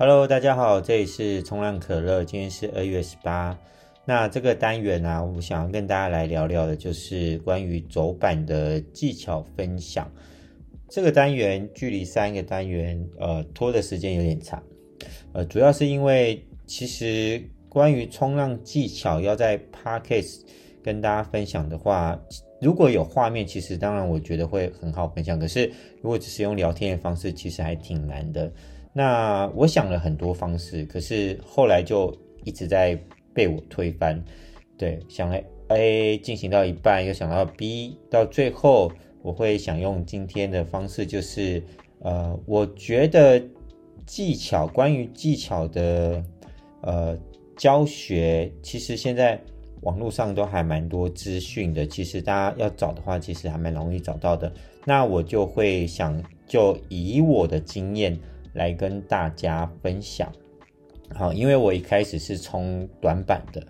Hello，大家好，这里是冲浪可乐，今天是二月十八。那这个单元呢、啊，我想要跟大家来聊聊的，就是关于走板的技巧分享。这个单元距离上一个单元，呃，拖的时间有点长，呃，主要是因为其实关于冲浪技巧要在 Podcast 跟大家分享的话，如果有画面，其实当然我觉得会很好分享。可是如果只是用聊天的方式，其实还挺难的。那我想了很多方式，可是后来就一直在被我推翻。对，想了 A 进行到一半，又想到 B，到最后我会想用今天的方式，就是呃，我觉得技巧，关于技巧的呃教学，其实现在网络上都还蛮多资讯的。其实大家要找的话，其实还蛮容易找到的。那我就会想，就以我的经验。来跟大家分享，好，因为我一开始是冲短板的，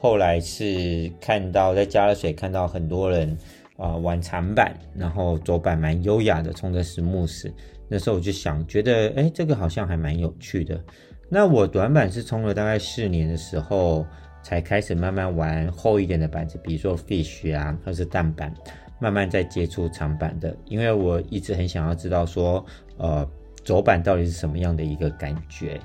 后来是看到在加了水，看到很多人啊、玩长板，然后走板蛮优雅的，冲的是慕斯，那时候我就想，觉得哎，这个好像还蛮有趣的。那我短板是冲了大概四年的时候，才开始慢慢玩厚一点的板子，比如说 Fish 啊，或是蛋板，慢慢在接触长板的，因为我一直很想要知道说，呃。走板到底是什么样的一个感觉？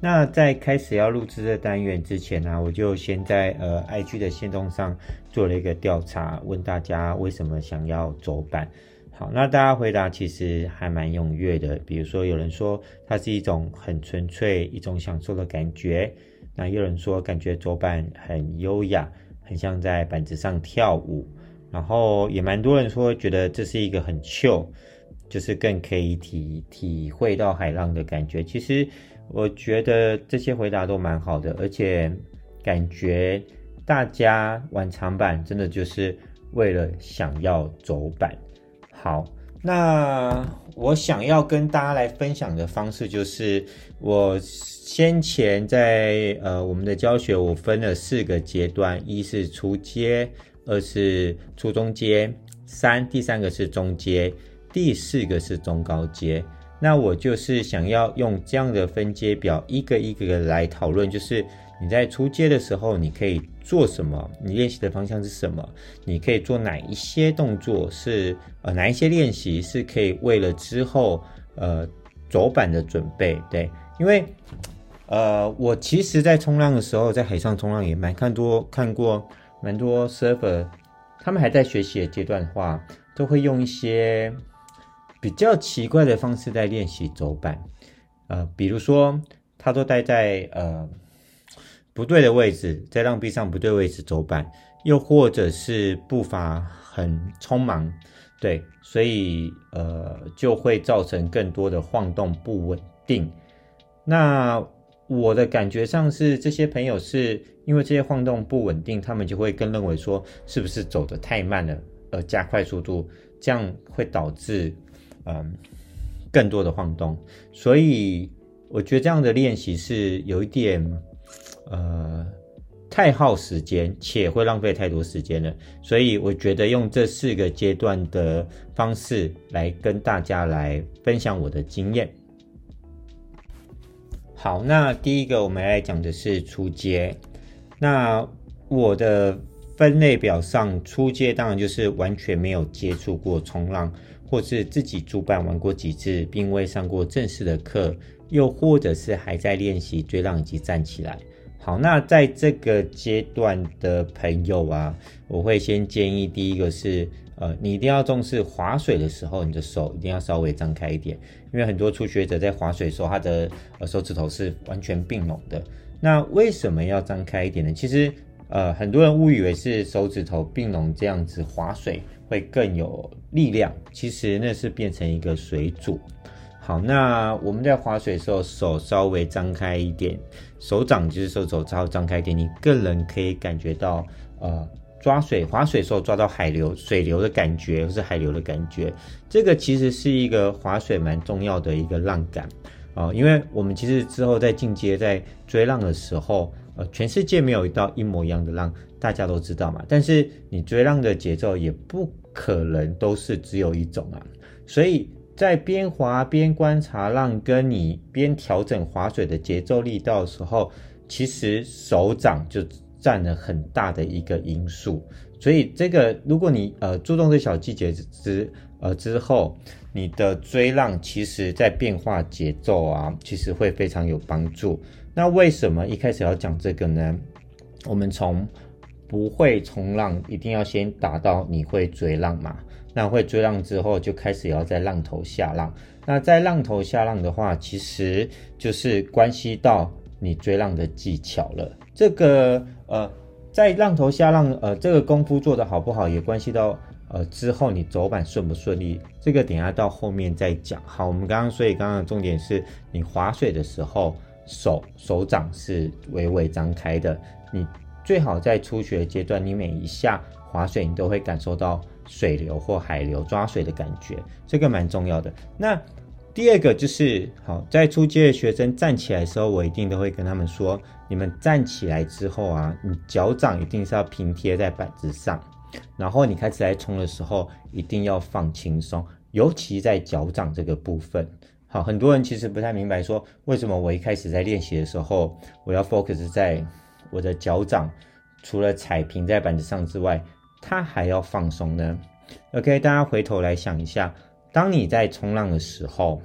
那在开始要录制这单元之前呢、我就先在呃 IG 的限动上做了一个调查，问大家为什么想要走板。好，那大家回答其实还蛮踊跃的。比如说有人说它是一种很纯粹、一种享受的感觉，那有人说感觉走板很优雅，很像在板子上跳舞。然后也蛮多人说觉得这是一个很秀。就是更可以体体会到海浪的感觉。其实我觉得这些回答都蛮好的，而且感觉大家玩长板真的就是为了想要走板。好，那我想要跟大家来分享的方式就是，我先前在呃我们的教学，我分了四个阶段：一是初阶，二是初中阶，三第三个是中阶。第四个是中高阶，那我就是想要用这样的分阶表，一个一个的来讨论。就是你在初阶的时候，你可以做什么？你练习的方向是什么？你可以做哪一些动作？是呃哪一些练习是可以为了之后呃走板的准备？对，因为呃我其实，在冲浪的时候，在海上冲浪也蛮看多看过蛮多 server，他们还在学习的阶段的话，都会用一些。比较奇怪的方式在练习走板，呃，比如说他都待在呃不对的位置，在浪壁上不对位置走板，又或者是步伐很匆忙，对，所以呃就会造成更多的晃动不稳定。那我的感觉上是这些朋友是因为这些晃动不稳定，他们就会更认为说是不是走得太慢了，而加快速度，这样会导致。嗯，更多的晃动，所以我觉得这样的练习是有一点呃太耗时间，且会浪费太多时间了。所以我觉得用这四个阶段的方式来跟大家来分享我的经验。好，那第一个我们来讲的是初阶。那我的分类表上，初阶当然就是完全没有接触过冲浪。或是自己主板玩过几次，并未上过正式的课，又或者是还在练习追浪以及站起来。好，那在这个阶段的朋友啊，我会先建议第一个是，呃，你一定要重视划水的时候，你的手一定要稍微张开一点，因为很多初学者在划水的时候，他的呃手指头是完全并拢的。那为什么要张开一点呢？其实，呃，很多人误以为是手指头并拢这样子划水。会更有力量，其实那是变成一个水阻。好，那我们在划水的时候，手稍微张开一点，手掌就是手肘稍微张开一点，你个人可以感觉到，呃，抓水划水的时候抓到海流、水流的感觉，或是海流的感觉。这个其实是一个划水蛮重要的一个浪感啊，因为我们其实之后在进阶在追浪的时候，呃，全世界没有一道一模一样的浪，大家都知道嘛。但是你追浪的节奏也不可能都是只有一种啊，所以在边滑边观察浪，跟你边调整划水的节奏力道的时候，其实手掌就占了很大的一个因素。所以这个，如果你呃注重这小细节之呃之后，你的追浪其实在变化节奏啊，其实会非常有帮助。那为什么一开始要讲这个呢？我们从不会冲浪，一定要先达到你会追浪嘛。那会追浪之后，就开始要在浪头下浪。那在浪头下浪的话，其实就是关系到你追浪的技巧了。这个呃，在浪头下浪，呃，这个功夫做得好不好，也关系到呃之后你走板顺不顺利。这个等下到后面再讲。好，我们刚刚所以刚刚重点是你划水的时候，手手掌是微微张开的。你最好在初学阶段，你每一下划水，你都会感受到。水流或海流抓水的感觉，这个蛮重要的。那第二个就是，好，在初阶的学生站起来的时候，我一定都会跟他们说，你们站起来之后啊，你脚掌一定是要平贴在板子上，然后你开始来冲的时候，一定要放轻松，尤其在脚掌这个部分。好，很多人其实不太明白说，为什么我一开始在练习的时候，我要 focus 在我的脚掌，除了踩平在板子上之外。它还要放松呢。OK，大家回头来想一下，当你在冲浪的时候，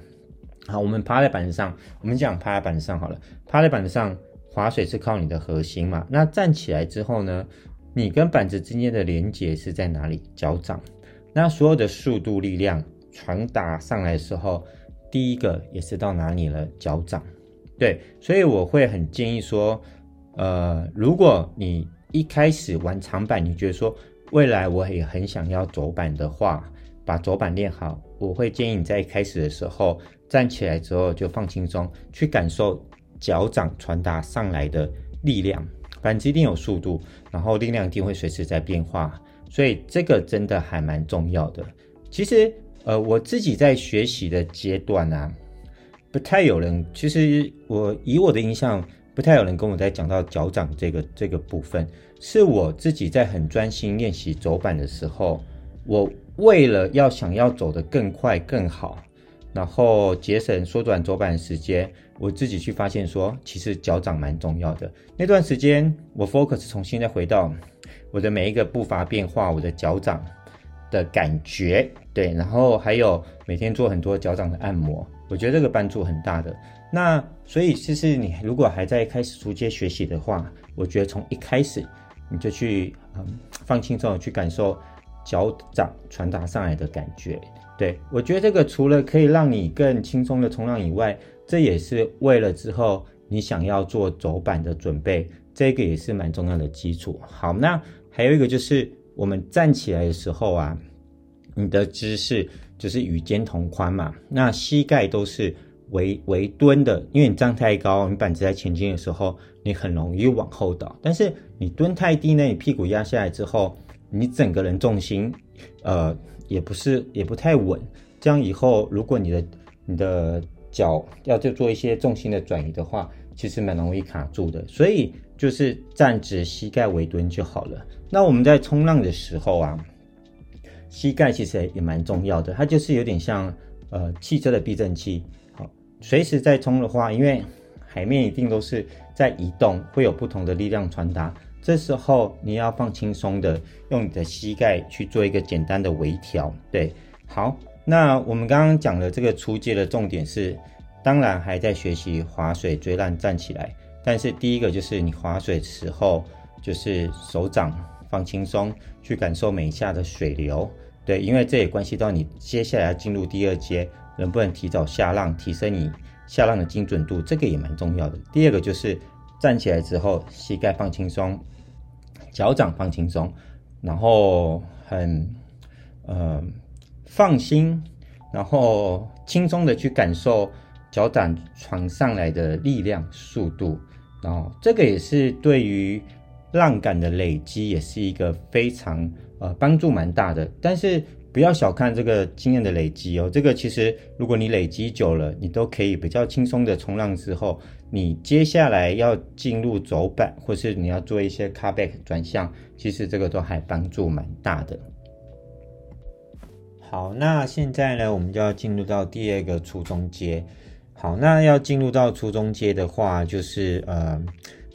好，我们趴在板子上，我们讲趴在板子上好了。趴在板子上划水是靠你的核心嘛？那站起来之后呢？你跟板子之间的连接是在哪里？脚掌。那所有的速度力量传达上来的时候，第一个也是到哪里了？脚掌。对，所以我会很建议说，呃，如果你一开始玩长板，你觉得说。未来我也很想要走板的话，把走板练好。我会建议你在开始的时候站起来之后就放轻松，去感受脚掌传达上来的力量。板子一定有速度，然后力量一定会随时在变化，所以这个真的还蛮重要的。其实，呃，我自己在学习的阶段啊，不太有人。其实我以我的印象。不太有人跟我在讲到脚掌这个这个部分，是我自己在很专心练习走板的时候，我为了要想要走得更快更好，然后节省缩短走板时间，我自己去发现说，其实脚掌蛮重要的。那段时间，我 focus 重新再回到我的每一个步伐变化，我的脚掌的感觉，对，然后还有每天做很多脚掌的按摩，我觉得这个帮助很大的。那所以，其实你如果还在开始逐阶学习的话，我觉得从一开始你就去嗯放轻松，去感受脚掌传达上来的感觉。对，我觉得这个除了可以让你更轻松的冲浪以外，这也是为了之后你想要做走板的准备，这个也是蛮重要的基础。好，那还有一个就是我们站起来的时候啊，你的姿势就是与肩同宽嘛，那膝盖都是。微微蹲的，因为你站太高，你板子在前进的时候，你很容易往后倒。但是你蹲太低呢，你屁股压下来之后，你整个人重心，呃，也不是也不太稳。这样以后，如果你的你的脚要就做一些重心的转移的话，其实蛮容易卡住的。所以就是站直，膝盖微蹲就好了。那我们在冲浪的时候啊，膝盖其实也蛮重要的，它就是有点像呃汽车的避震器。好随时在冲的话，因为海面一定都是在移动，会有不同的力量传达。这时候你要放轻松的，用你的膝盖去做一个简单的微调。对，好，那我们刚刚讲的这个初阶的重点是，当然还在学习划水、追浪、站起来。但是第一个就是你划水的时候，就是手掌放轻松，去感受每一下的水流。对，因为这也关系到你接下来进入第二阶。能不能提早下浪，提升你下浪的精准度，这个也蛮重要的。第二个就是站起来之后，膝盖放轻松，脚掌放轻松，然后很呃放心，然后轻松的去感受脚掌传上来的力量、速度，然后这个也是对于浪感的累积，也是一个非常呃帮助蛮大的。但是。不要小看这个经验的累积哦，这个其实如果你累积久了，你都可以比较轻松的冲浪之后，你接下来要进入走板，或是你要做一些 car back 转向，其实这个都还帮助蛮大的。好，那现在呢，我们就要进入到第二个初中阶。好，那要进入到初中阶的话，就是呃，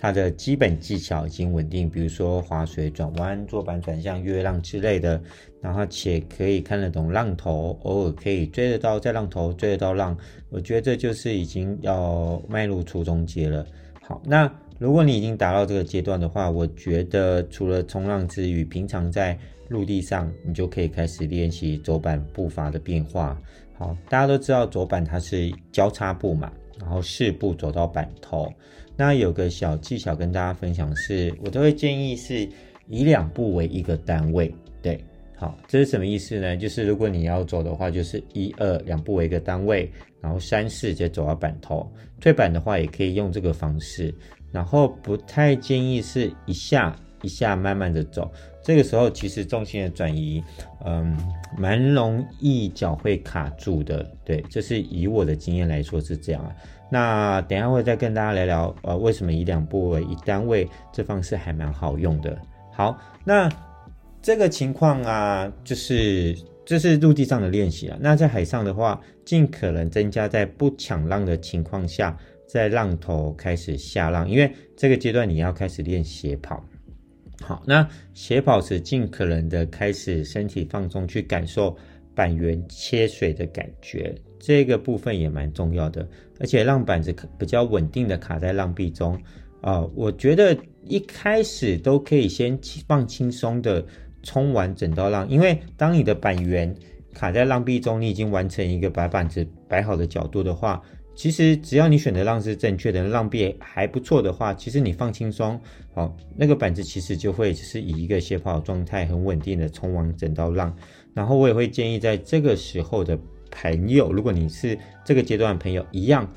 它的基本技巧已经稳定，比如说划水、转弯、坐板转向、越浪之类的，然后且可以看得懂浪头，偶尔可以追得到在浪头，追得到浪。我觉得这就是已经要迈入初中阶了。好，那如果你已经达到这个阶段的话，我觉得除了冲浪之余，平常在陆地上，你就可以开始练习走板步伐的变化。好，大家都知道走板它是交叉步嘛，然后四步走到板头。那有个小技巧跟大家分享是，我都会建议是以两步为一个单位。对，好，这是什么意思呢？就是如果你要走的话，就是一二两步为一个单位，然后三四再走到板头。退板的话也可以用这个方式，然后不太建议是一下一下慢慢的走。这个时候其实重心的转移，嗯，蛮容易脚会卡住的。对，这是以我的经验来说是这样。那等一下会再跟大家聊聊，呃，为什么以两步为一单位，这方式还蛮好用的。好，那这个情况啊，就是这是陆地上的练习啊。那在海上的话，尽可能增加在不抢浪的情况下，在浪头开始下浪，因为这个阶段你要开始练斜跑。好，那斜跑时尽可能的开始身体放松，去感受板缘切水的感觉，这个部分也蛮重要的。而且让板子比较稳定的卡在浪壁中啊、我觉得一开始都可以先放轻松的冲完整道浪，因为当你的板源卡在浪壁中，你已经完成一个把板子摆好的角度的话。其实只要你选的浪是正确的，浪壁还不错的话，其实你放轻松，好，那个板子其实就会就是以一个斜跑状态，很稳定的冲完整道浪。然后我也会建议在这个时候的朋友，如果你是这个阶段的朋友，一样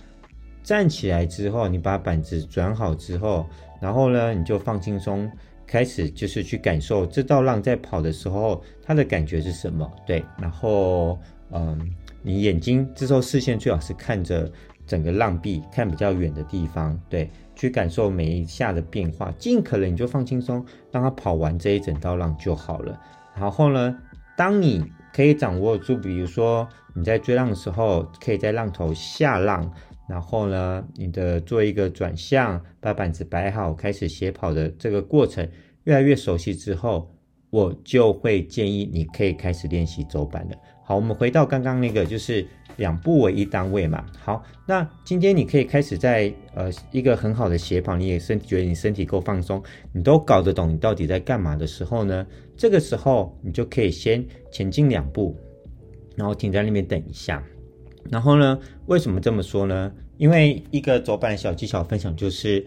站起来之后，你把板子转好之后，然后呢，你就放轻松，开始就是去感受这道浪在跑的时候它的感觉是什么，对，然后嗯。你眼睛这时候视线最好是看着整个浪壁，看比较远的地方，对，去感受每一下的变化，尽可能你就放轻松，让它跑完这一整道浪就好了。然后呢，当你可以掌握住，比如说你在追浪的时候，可以在浪头下浪，然后呢，你的做一个转向，把板子摆好，开始斜跑的这个过程越来越熟悉之后，我就会建议你可以开始练习走板了。好，我们回到刚刚那个，就是两步为一单位嘛。好，那今天你可以开始在呃一个很好的斜跑，你也身觉得你身体够放松，你都搞得懂你到底在干嘛的时候呢？这个时候你就可以先前进两步，然后停在那边等一下。然后呢，为什么这么说呢？因为一个走板小技巧分享就是，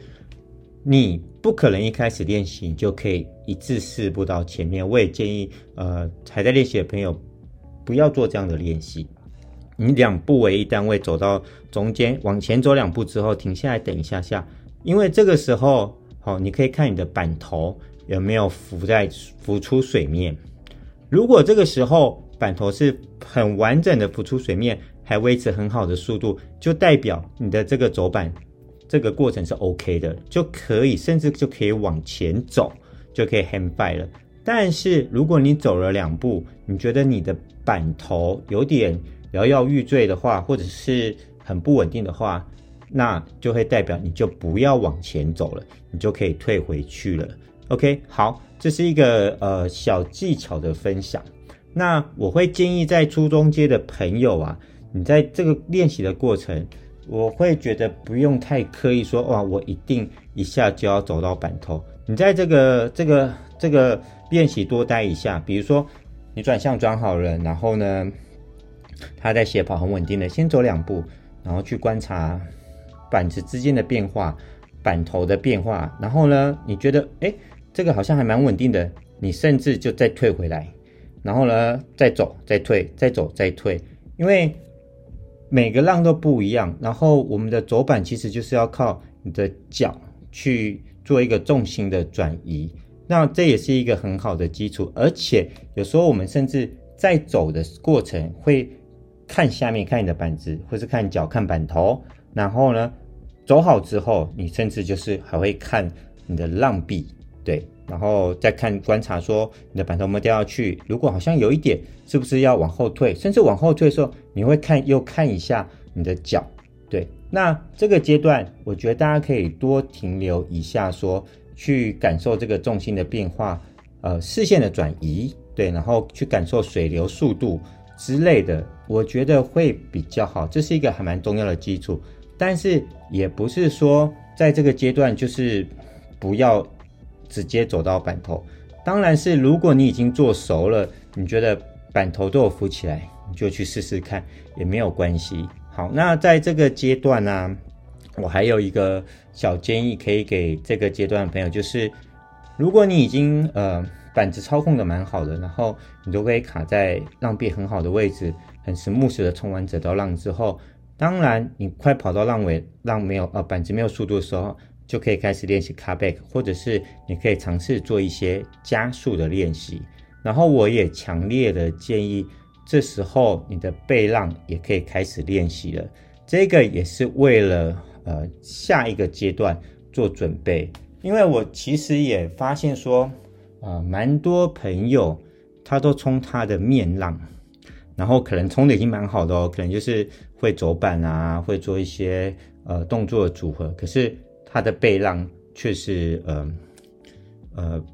你不可能一开始练习你就可以一次四步到前面。我也建议呃还在练习的朋友。不要做这样的练习，你两步为一单位走到中间，往前走两步之后停下来等一下下，因为这个时候，好，你可以看你的板头有没有浮在浮出水面。如果这个时候板头是很完整的浮出水面，还维持很好的速度，就代表你的这个走板这个过程是 OK 的，就可以甚至就可以往前走，就可以 hang by 了。但是如果你走了两步，你觉得你的板头有点摇摇欲坠的话，或者是很不稳定的话，那就会代表你就不要往前走了，你就可以退回去了。OK，好，这是一个呃小技巧的分享。那我会建议在初中阶的朋友啊，你在这个练习的过程，我会觉得不用太刻意说哇，我一定一下就要走到板头。你在这个这个这个练习多待一下，比如说你转向转好了，然后呢，他在斜跑很稳定的，先走两步，然后去观察板子之间的变化，板头的变化，然后呢，你觉得哎，这个好像还蛮稳定的，你甚至就再退回来，然后呢，再走再退，再走再退，因为每个浪都不一样，然后我们的走板其实就是要靠你的脚去。做一个重心的转移，那这也是一个很好的基础。而且有时候我们甚至在走的过程会看下面，看你的板子，或是看脚，看板头。然后呢，走好之后，你甚至就是还会看你的浪壁。对，然后再看观察说你的板头有没有掉下去，如果好像有一点，是不是要往后退？甚至往后退的时候，你会看又看一下你的脚，对。那这个阶段，我觉得大家可以多停留一下，说去感受这个重心的变化，呃，视线的转移，对，然后去感受水流速度之类的，我觉得会比较好。这是一个还蛮重要的基础，但是也不是说在这个阶段就是不要直接走到板头。当然是如果你已经做熟了，你觉得板头都有浮起来，你就去试试看，也没有关系。好，那在这个阶段呢、啊，我还有一个小建议可以给这个阶段的朋友，就是如果你已经呃板子操控的蛮好的，然后你都可以卡在浪壁很好的位置，很 smooth 的冲完整道浪之后，当然你快跑到浪尾，浪没有呃板子没有速度的时候，就可以开始练习 cutback，或者是你可以尝试做一些加速的练习。然后我也强烈的建议。这时候你的背浪也可以开始练习了，这个也是为了呃下一个阶段做准备。因为我其实也发现说，呃，蛮多朋友他都冲他的面浪，然后可能冲的已经蛮好的哦，可能就是会走板啊，会做一些呃动作的组合，可是他的背浪却是呃呃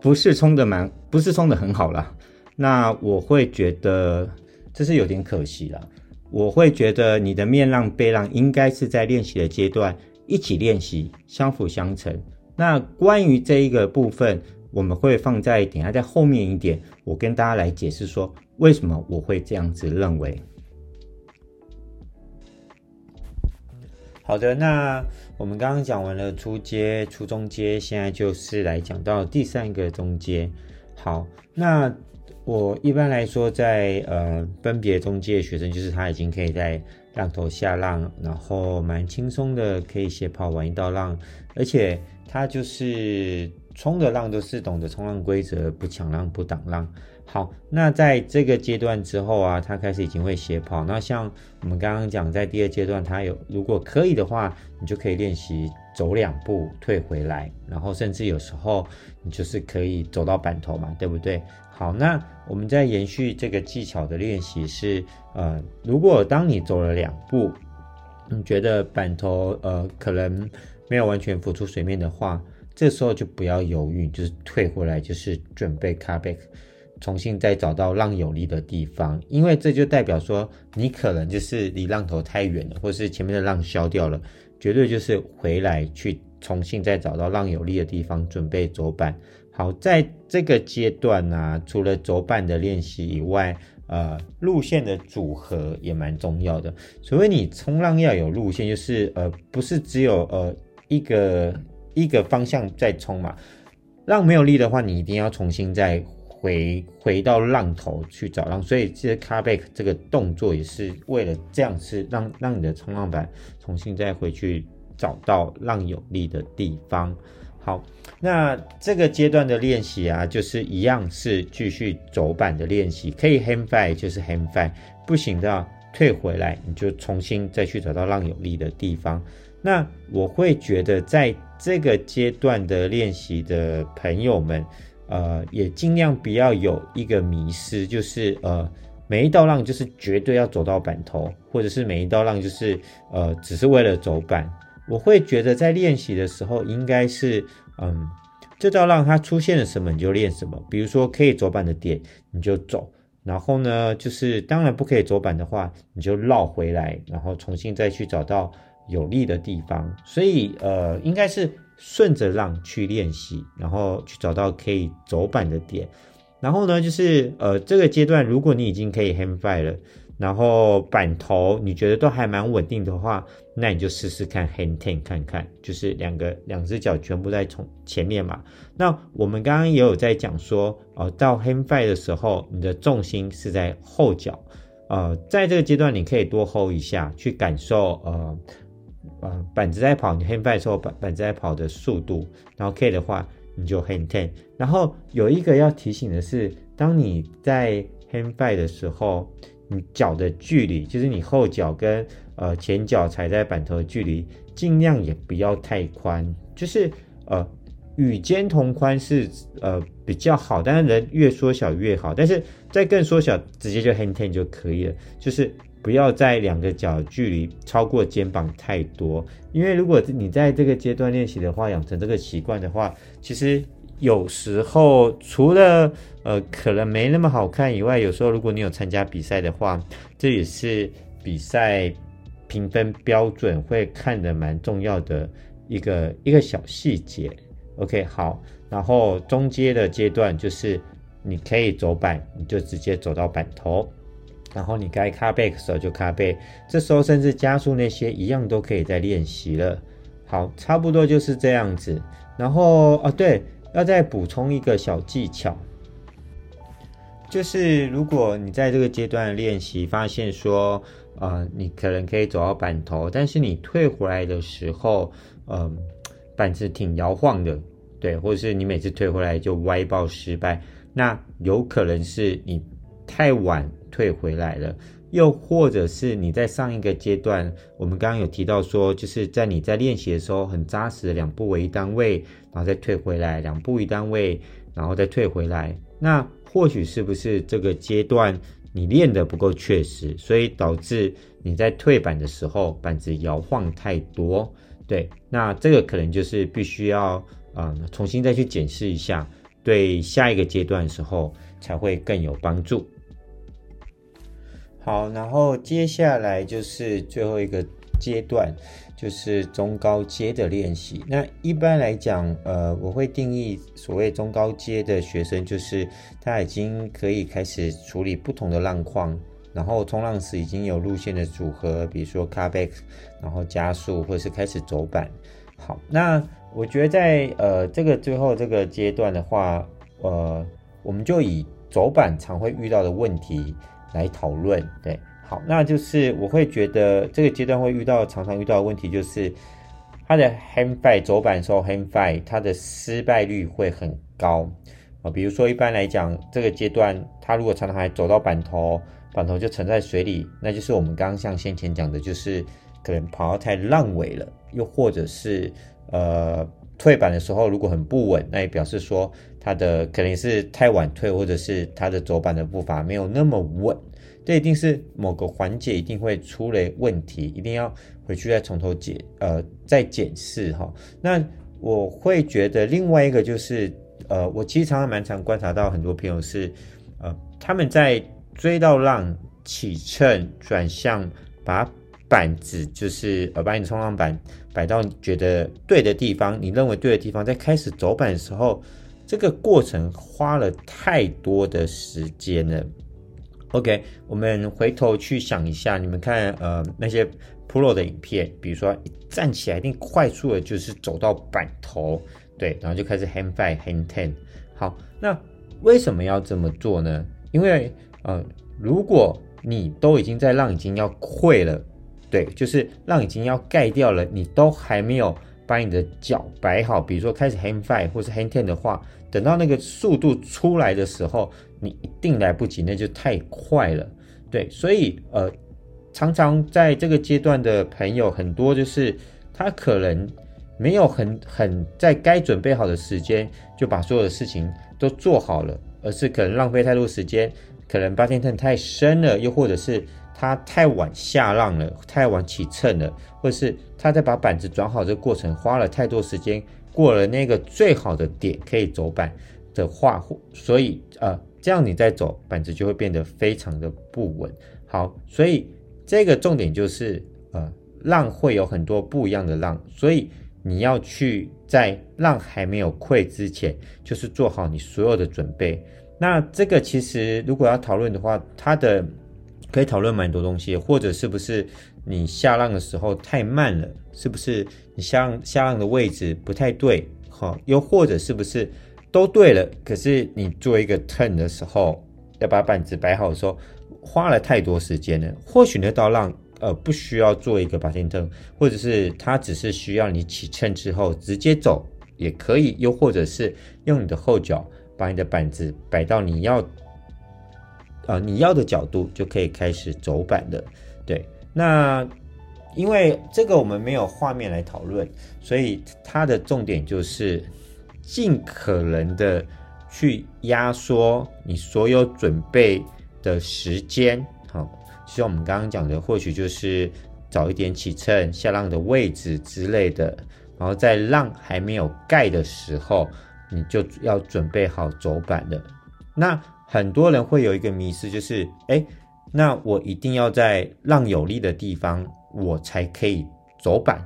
不是冲的蛮，不是冲的很好啦。那我会觉得这是有点可惜了。我会觉得你的面浪背浪应该是在练习的阶段一起练习，相辅相成。那关于这一个部分，我们会放在等下在后面一点，我跟大家来解释说为什么我会这样子认为。好的，那我们刚刚讲完了初阶、初中阶，现在就是来讲到第三个中阶。好，那。我一般来说在，呃分别中阶的学生，就是他已经可以在浪头下浪，然后蛮轻松的可以斜跑完一道浪，而且他就是冲的浪都是懂得冲浪规则，不抢浪不挡浪。好，那在这个阶段之后啊，他开始已经会斜跑。那像我们刚刚讲，在第二阶段，他有如果可以的话，你就可以练习走两步退回来，然后甚至有时候你就是可以走到板头嘛，对不对？好，那我们在延续这个技巧的练习是，呃，如果当你走了两步，你觉得板头呃可能没有完全浮出水面的话，这时候就不要犹豫，就是退回来，就是准备 cut back，重新再找到浪有力的地方，因为这就代表说你可能就是离浪头太远了，或是前面的浪消掉了，绝对就是回来去重新再找到浪有力的地方，准备走板。好，在这个阶段呢、啊，除了走板的练习以外，呃，路线的组合也蛮重要的。所谓你冲浪要有路线，就是呃，不是只有呃一个一个方向在冲嘛。浪没有力的话，你一定要重新再回回到浪头去找浪。所以这个 carback 这个动作也是为了这样，是让让你的冲浪板重新再回去找到浪有力的地方。好，那这个阶段的练习啊，就是一样是继续走板的练习，可以 hand five 就是 hand five，不行的退回来，你就重新再去找到浪有力的地方。那我会觉得在这个阶段的练习的朋友们，呃，也尽量不要有一个迷失，就是呃，每一道浪就是绝对要走到板头，或者是每一道浪就是呃，只是为了走板。我会觉得在练习的时候，应该是，嗯，这道浪它出现了什么你就练什么。比如说可以走板的点你就走，然后呢，就是当然不可以走板的话，你就绕回来，然后重新再去找到有力的地方。所以呃，应该是顺着浪去练习，然后去找到可以走板的点。然后呢，就是呃，这个阶段如果你已经可以 hang five 了。然后板头你觉得都还蛮稳定的话，那你就试试看 hang ten 看看，就是两个两只脚全部在从前面嘛。那我们刚刚也有在讲说，呃，到 hang five 的时候，你的重心是在后脚，呃，在这个阶段你可以多 hold 一下，去感受呃呃板子在跑，你 hand five 的时候板板子在跑的速度，然后可以的话你就 hand ten。然后有一个要提醒的是，当你在 hand five 的时候。你脚的距离，就是你后脚跟呃前脚踩在板头的距离，尽量也不要太宽。就是呃与肩同宽是呃比较好，但是人越缩小越好，但是再更缩小，直接就 hand ten 就可以了，就是不要在两个脚距离超过肩膀太多，因为如果你在这个阶段练习的话，养成这个习惯的话，其实有时候除了呃可能没那么好看以外，有时候如果你有参加比赛的话，这也是比赛评分标准会看得蛮重要的一个一个小细节。OK，好，然后中阶的阶段就是你可以走板，你就直接走到板头，然后你该卡背的时候就卡背这时候甚至加速那些一样都可以再练习了。好，差不多就是这样子。然后哦，对，要再补充一个小技巧，就是如果你在这个阶段练习发现说，呃，你可能可以走到板头，但是你退回来的时候，嗯、板子挺摇晃的，对，或者是你每次退回来就歪爆失败，那有可能是你太晚退回来了，又或者是你在上一个阶段，我们刚刚有提到说，就是在你在练习的时候很扎实的两步为一单位，然后再退回来，两步一单位，然后再退回来，那或许是不是这个阶段你练得不够确实，所以导致你在退板的时候板子摇晃太多。对，那这个可能就是必须要嗯重新再去检视一下，对下一个阶段的时候才会更有帮助。好，然后接下来就是最后一个阶段，就是中高阶的练习。那一般来讲，呃，我会定义所谓中高阶的学生，就是他已经可以开始处理不同的浪况。然后冲浪时已经有路线的组合，比如说 c a r b a c k 然后加速，或者是开始走板。好，那我觉得在呃这个最后这个阶段的话，呃，我们就以走板常会遇到的问题来讨论。对，好，那就是我会觉得这个阶段会遇到常常遇到的问题，就是它的 hang five 走板的时候 hang five 它的失败率会很高啊。比如说一般来讲，这个阶段它如果常常还走到板头。板头就沉在水里，那就是我们刚刚像先前讲的，就是可能跑到太浪尾了，又或者是呃退板的时候如果很不稳，那也表示说它的可能是太晚退，或者是它的走板的步伐没有那么稳，这一定是某个环节一定会出了问题，一定要回去再从头解呃再检视哈。那我会觉得另外一个就是呃，我其实常常蛮常观察到很多朋友是呃他们在。追到浪起秤转向，把板子就是呃把你的冲浪板摆到你觉得对的地方，你认为对的地方，在开始走板的时候，这个过程花了太多的时间了。OK，我们回头去想一下，你们看呃那些 Pro 的影片，比如说站起来一定快速的就是走到板头，对，然后就开始 hang five hang ten。好，那为什么要这么做呢？因为呃，如果你都已经在浪已经要溃了，对，就是浪已经要盖掉了，你都还没有把你的脚摆好，比如说开始 hand five 或是 hand ten 的话，等到那个速度出来的时候，你一定来不及，那就太快了，对，所以呃，常常在这个阶段的朋友很多，就是他可能没有很很在该准备好的时间就把所有的事情都做好了，而是可能浪费太多时间。可能 bottom turn 太深了，又或者是他太晚下浪了，太晚起秤了，或是他在把板子转好这个过程花了太多时间，过了那个最好的点可以走板的话，所以呃，这样你再走板子就会变得非常的不稳。好，所以这个重点就是呃，浪会有很多不一样的浪，所以你要去在浪还没有溃之前，就是做好你所有的准备。那这个其实如果要讨论的话，它的可以讨论蛮多东西，或者是不是你下浪的时候太慢了，是不是你下浪下浪的位置不太对，好，又或者是不是都对了，可是你做一个 turn 的时候，要把板子摆好的时候，花了太多时间了。或许那道浪呃不需要做一个 bottom turn，或者是它只是需要你起乘之后直接走也可以，又或者是用你的后脚。把你的板子摆到你要，呃，你要的角度，就可以开始走板的。对，那因为这个我们没有画面来讨论，所以它的重点就是尽可能的去压缩你所有准备的时间。好，就像我们刚刚讲的，或许就是早一点起乘，下浪的位置之类的，然后在浪还没有盖的时候，你就要准备好走板了。那很多人会有一个迷思，就是哎，那我一定要在浪有力的地方，我才可以走板，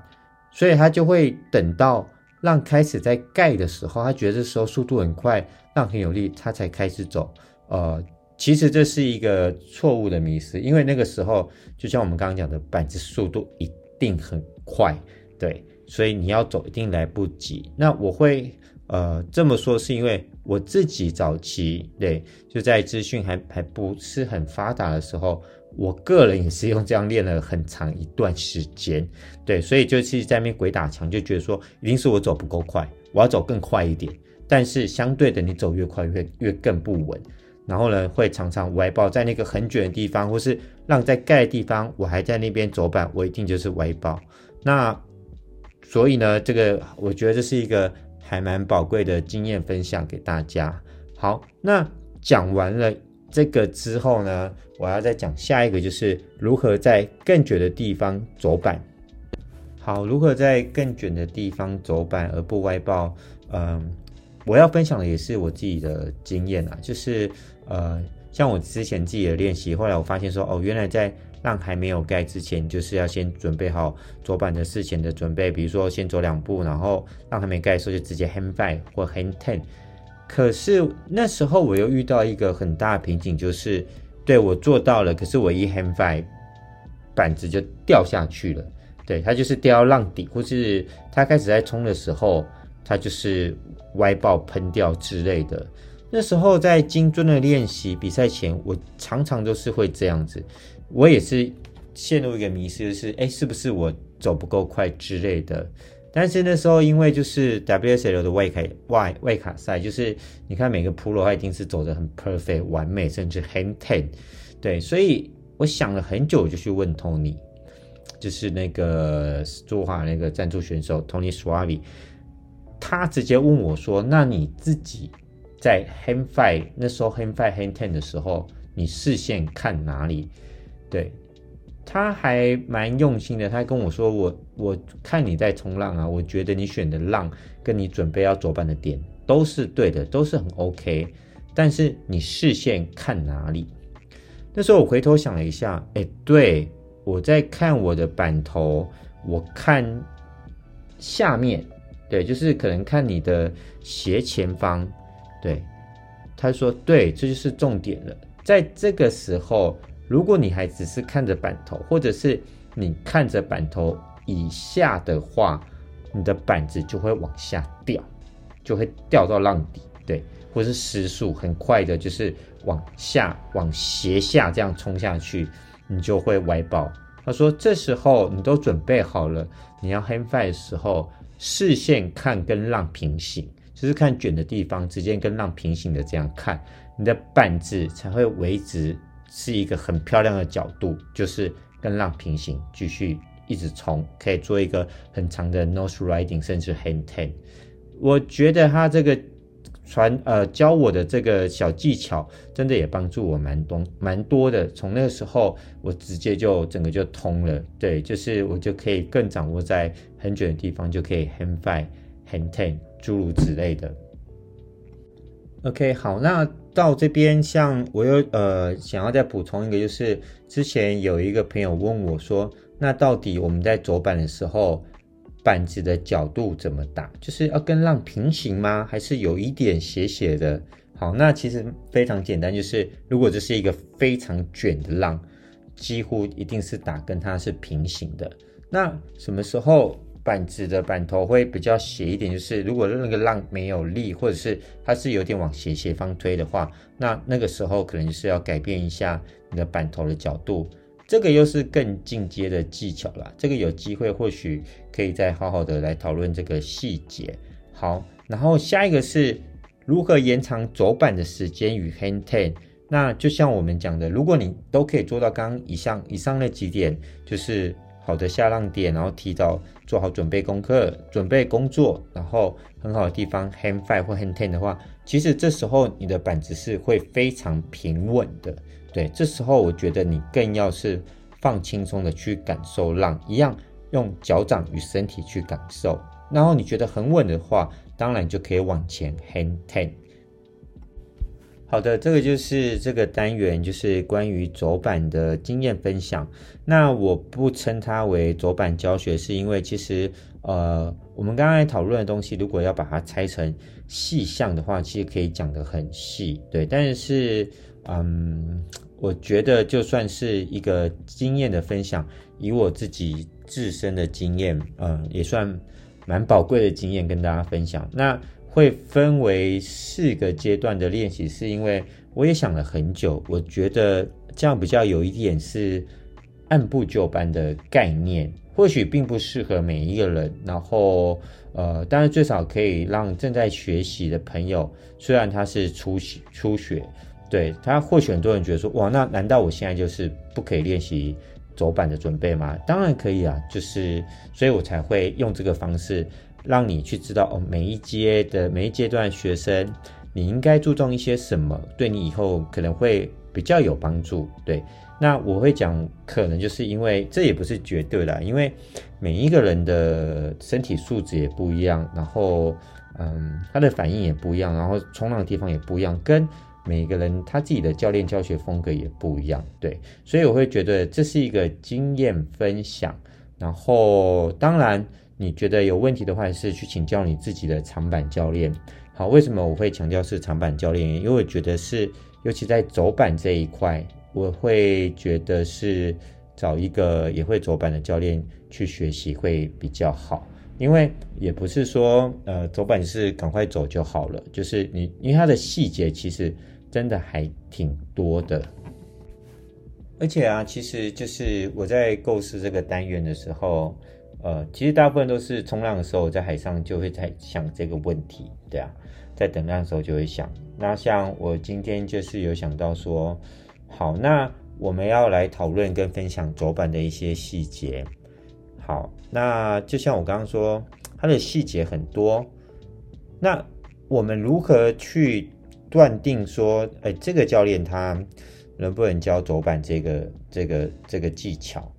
所以他就会等到浪开始在盖的时候，他觉得这时候速度很快，浪很有力，他才开始走，呃。其实这是一个错误的迷思，因为那个时候就像我们刚刚讲的，板子速度一定很快，对，所以你要走一定来不及。那我会呃这么说，是因为我自己早期对就在资讯还还不是很发达的时候，我个人也是用这样练了很长一段时间，对，所以就是在那边鬼打墙，就觉得说一定是我走不够快，我要走更快一点。但是相对的，你走越快越越更不稳。然后呢，会常常歪爆在那个很卷的地方，或是浪在盖的地方，我还在那边走板，我一定就是歪爆。那所以呢，这个我觉得这是一个还蛮宝贵的经验分享给大家。好，那讲完了这个之后呢，我要再讲下一个，就是如何在更卷的地方走板。好，如何在更卷的地方走板而不歪爆？嗯。我要分享的也是我自己的经验啊，就是呃，像我之前自己的练习，后来我发现说，哦，原来在浪还没有盖之前，就是要先准备好左板的事前的准备，比如说先走两步，然后浪还没盖的时候就直接 hang five 或 hang ten。可是那时候我又遇到一个很大的瓶颈，就是对我做到了，可是我一 hang five，板子就掉下去了，对，它就是掉到浪底，或是它开始在冲的时候。它就是歪爆喷掉之类的。那时候在金樽的练习比赛前，我常常都是会这样子。我也是陷入一个迷思，就是哎，是不是我走不够快之类的？但是那时候因为就是 WSL 的外卡外外卡赛，就是你看每个 Pro 它一定是走得很 perfect 完美，甚至 hang ten。对，所以我想了很久，就去问 Tony，就是那个珠华那个赞助选手 Tony Swavi，。他直接问我说：“那你自己在 hand five 那时候 hand five hand ten 的时候，你视线看哪里？”对，他还蛮用心的。他跟我说：“我我看你在冲浪啊，我觉得你选的浪跟你准备要走板的点都是对的，都是很 OK。但是你视线看哪里？”那时候我回头想了一下，哎，对，我在看我的板头，我看下面。对，就是可能看你的斜前方，对，他说对，这就是重点了。在这个时候，如果你还只是看着板头，或者是你看着板头以下的话，你的板子就会往下掉，就会掉到浪底，对，或是时速很快的，就是往下往斜下这样冲下去，你就会歪爆。他说这时候你都准备好了，你要 hang five 的时候。视线看跟浪平行，就是看卷的地方，直接跟浪平行的这样看，你的板子才会维持是一个很漂亮的角度，就是跟浪平行，继续一直冲，可以做一个很长的 nose riding，甚至 hand ten。我觉得他这个传呃教我的这个小技巧，真的也帮助我蛮多蛮多的。从那个时候，我直接就整个就通了，对，就是我就可以更掌握在。很卷的地方就可以 hand five、hand ten 诸如此类的。OK，好，那到这边，像我又呃想要再补充一个，就是之前有一个朋友问我说，那到底我们在走板的时候，板子的角度怎么打？就是要跟浪平行吗？还是有一点斜斜的？好，那其实非常简单，就是如果这是一个非常卷的浪，几乎一定是打跟它是平行的。那什么时候？板子的板头会比较斜一点，就是如果那个浪没有力，或者是它是有点往斜斜方推的话，那那个时候可能就是要改变一下你的板头的角度。这个又是更进阶的技巧啦。这个有机会或许可以再好好的来讨论这个细节。好，然后下一个是如何延长走板的时间与 hand ten。那就像我们讲的，如果你都可以做到刚刚以上以上那几点，就是。好的下浪点，然后提早做好准备功课、准备工作，然后很好的地方 hand five 或 hand ten 的话，其实这时候你的板子是会非常平稳的。对，这时候我觉得你更要是放轻松的去感受浪，一样用脚掌与身体去感受，然后你觉得很稳的话，当然就可以往前 hand ten。好的，这个就是这个单元，就是关于走板的经验分享。那我不称它为走板教学，是因为其实呃，我们刚才讨论的东西，如果要把它拆成细项的话，其实可以讲得很细，对。但是嗯，我觉得就算是一个经验的分享，以我自己自身的经验，嗯，也算蛮宝贵的经验跟大家分享。那。会分为四个阶段的练习，是因为我也想了很久，我觉得这样比较有一点是按部就班的概念，或许并不适合每一个人。然后，呃，当然最少可以让正在学习的朋友，虽然他是初学初学，对，他或许很多人觉得说，哇，那难道我现在就是不可以练习走板的准备吗？当然可以啊，就是，所以我才会用这个方式。让你去知道哦，每一阶的每一阶段学生，你应该注重一些什么，对你以后可能会比较有帮助。对，那我会讲，可能就是因为这也不是绝对的，因为每一个人的身体素质也不一样，然后嗯，他的反应也不一样，然后冲浪的地方也不一样，跟每个人他自己的教练教学风格也不一样。对，所以我会觉得这是一个经验分享，然后当然。你觉得有问题的话，是去请教你自己的长板教练。好，为什么我会强调是长板教练？因为我觉得是，尤其在走板这一块，我会觉得是找一个也会走板的教练去学习会比较好。因为也不是说，呃，走板是赶快走就好了，就是你，因为它的细节其实真的还挺多的。而且啊，其实就是我在构思这个单元的时候。呃，其实大部分都是冲浪的时候，在海上就会在想这个问题，对啊，在等浪的时候就会想。那像我今天就是有想到说，好，那我们要来讨论跟分享走板的一些细节。好，那就像我刚刚说，它的细节很多。那我们如何去断定说，哎，这个教练他能不能教走板这个这个这个技巧？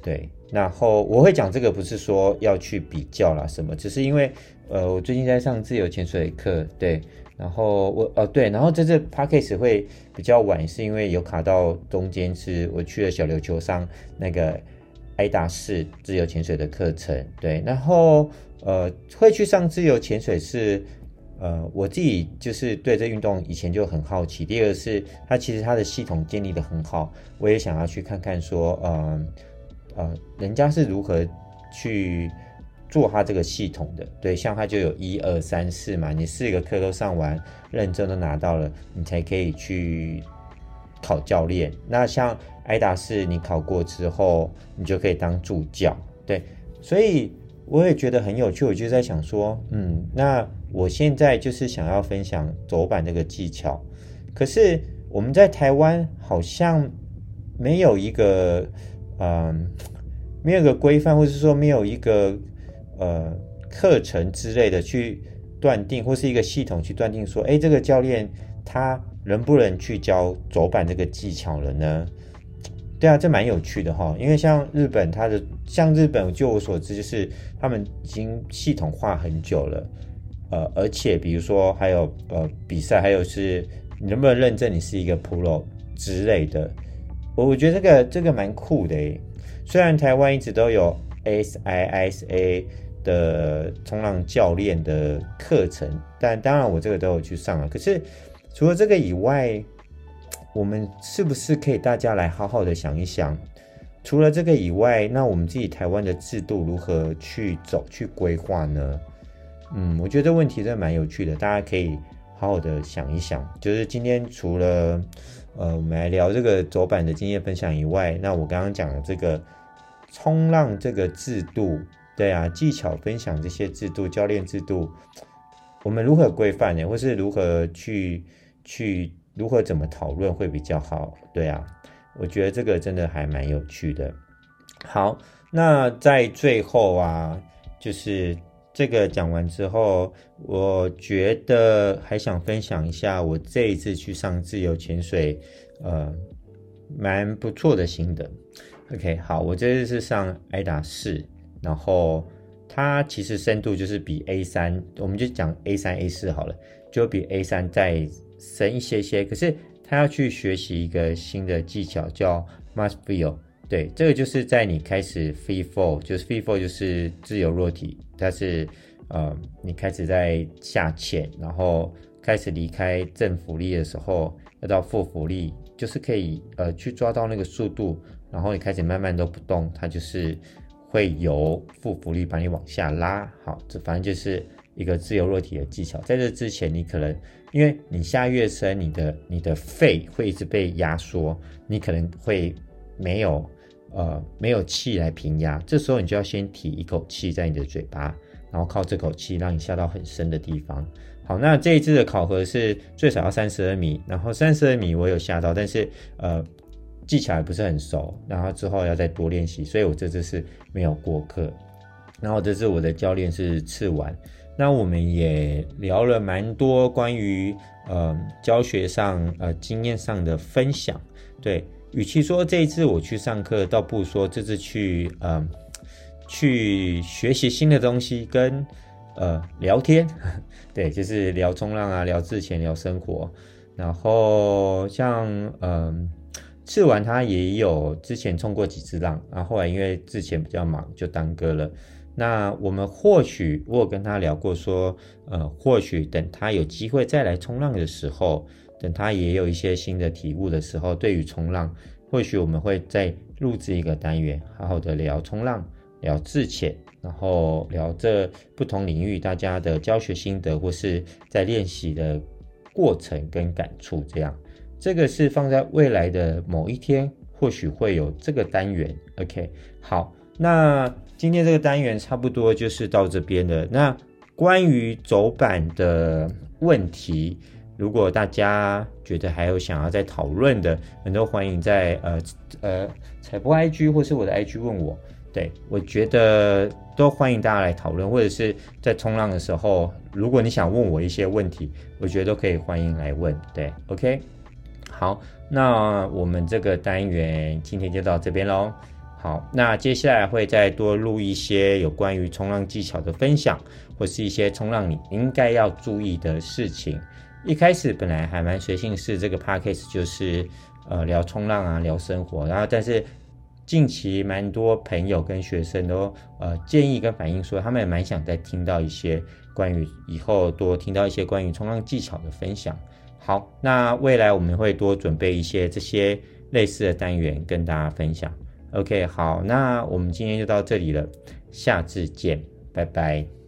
对。然后我会讲这个，不是说要去比较啦什么，只是因为，呃，我最近在上自由潜水课，对，然后我，哦，对，然后这次 podcast 会比较晚，是因为有卡到中间，是我去了小琉球上那个爱达仕自由潜水的课程，对，然后，呃，会去上自由潜水是，呃，我自己就是对这运动以前就很好奇，第二是它其实它的系统建立得很好，我也想要去看看说，嗯、呃，人家是如何去做他这个系统的？对，像他就有一二三四嘛，你四个课都上完，认证都拿到了，你才可以去考教练。那像爱达仕，你考过之后，你就可以当助教。对，所以我也觉得很有趣，我就在想说，嗯，那我现在就是想要分享走板这个技巧，可是我们在台湾好像没有一个。嗯，没有个规范，或是说没有一个呃课程之类的去断定，或是一个系统去断定说，哎，这个教练他能不能去教走板这个技巧了呢？对啊，这蛮有趣的哈。因为像日本，他的像日本，就我所知，就是他们已经系统化很久了。呃，而且比如说还有呃比赛，还有是你能不能认证你是一个 pro 之类的。我我觉得这个这个蛮酷的诶，虽然台湾一直都有 SISA 的冲浪教练的课程，但当然我这个都有去上了。可是除了这个以外，我们是不是可以大家来好好的想一想？除了这个以外，那我们自己台湾的制度如何去走去规划呢？嗯，我觉得这问题真的蛮有趣的，大家可以好好的想一想。就是今天除了呃，我们来聊这个走板的经验分享以外，那我刚刚讲的这个冲浪这个制度，对啊，技巧分享这些制度、教练制度，我们如何规范呢？或是如何去去如何怎么讨论会比较好？对啊，我觉得这个真的还蛮有趣的。好，那在最后啊，就是这个讲完之后，我觉得还想分享一下我这一次去上自由潜水，呃，蛮不错的心得。OK，好，我这次是上 AIDA 四，然后它其实深度就是比 A 三，我们就讲 A 三 A 四好了，就比 A 三再深一些些。可是它要去学习一个新的技巧，叫 Max Feel。对，这个就是在你开始 free fall，就是 free fall 就是自由落体，它是呃你开始在下潜，然后开始离开正浮力的时候，要到负浮力，就是可以呃去抓到那个速度，然后你开始慢慢都不动，它就是会由负浮力把你往下拉。好，这反正就是一个自由落体的技巧。在这之前，你可能因为你下越深，你的你的肺会一直被压缩，你可能会没有。呃，没有气来平压，这时候你就要先提一口气在你的嘴巴，然后靠这口气让你下到很深的地方。好，那这一次的考核是最少要三十二米，然后三十二米我有下到，但是呃技巧还不是很熟，然后之后要再多练习，所以我这次是没有过课。然后这次我的教练是赤丸，那我们也聊了蛮多关于呃教学上呃经验上的分享，对。与其说这一次我去上课，倒不如说这次去呃去学习新的东西，跟呃聊天，对，就是聊冲浪啊，聊之前，聊生活。然后像嗯、呃，赤丸他也有之前冲过几次浪，然后后来因为之前比较忙就耽搁了。那我们或许我有跟他聊过说，呃，或许等他有机会再来冲浪的时候。等他也有一些新的体悟的时候，对于冲浪，或许我们会再录制一个单元，好好的聊冲浪，聊自潜，然后聊这不同领域大家的教学心得，或是在练习的过程跟感触。这样，这个是放在未来的某一天，或许会有这个单元。OK，好，那今天这个单元差不多就是到这边了。那关于走板的问题。如果大家觉得还有想要再讨论的，很多欢迎在呃呃采播 IG 或是我的 IG 问我，对，我觉得都欢迎大家来讨论，或者是在冲浪的时候，如果你想问我一些问题，我觉得都可以欢迎来问，对，OK，好，那我们这个单元今天就到这边喽，好，那接下来会再多录一些有关于冲浪技巧的分享，或是一些冲浪你应该要注意的事情。一开始本来还蛮随性，是这个 podcast 就是呃聊冲浪啊，聊生活，然后但是近期蛮多朋友跟学生都呃建议跟反映说，他们也蛮想再听到一些关于以后多听到一些关于冲浪技巧的分享。好，那未来我们会多准备一些这些类似的单元跟大家分享。OK，好，那我们今天就到这里了，下次见，拜拜。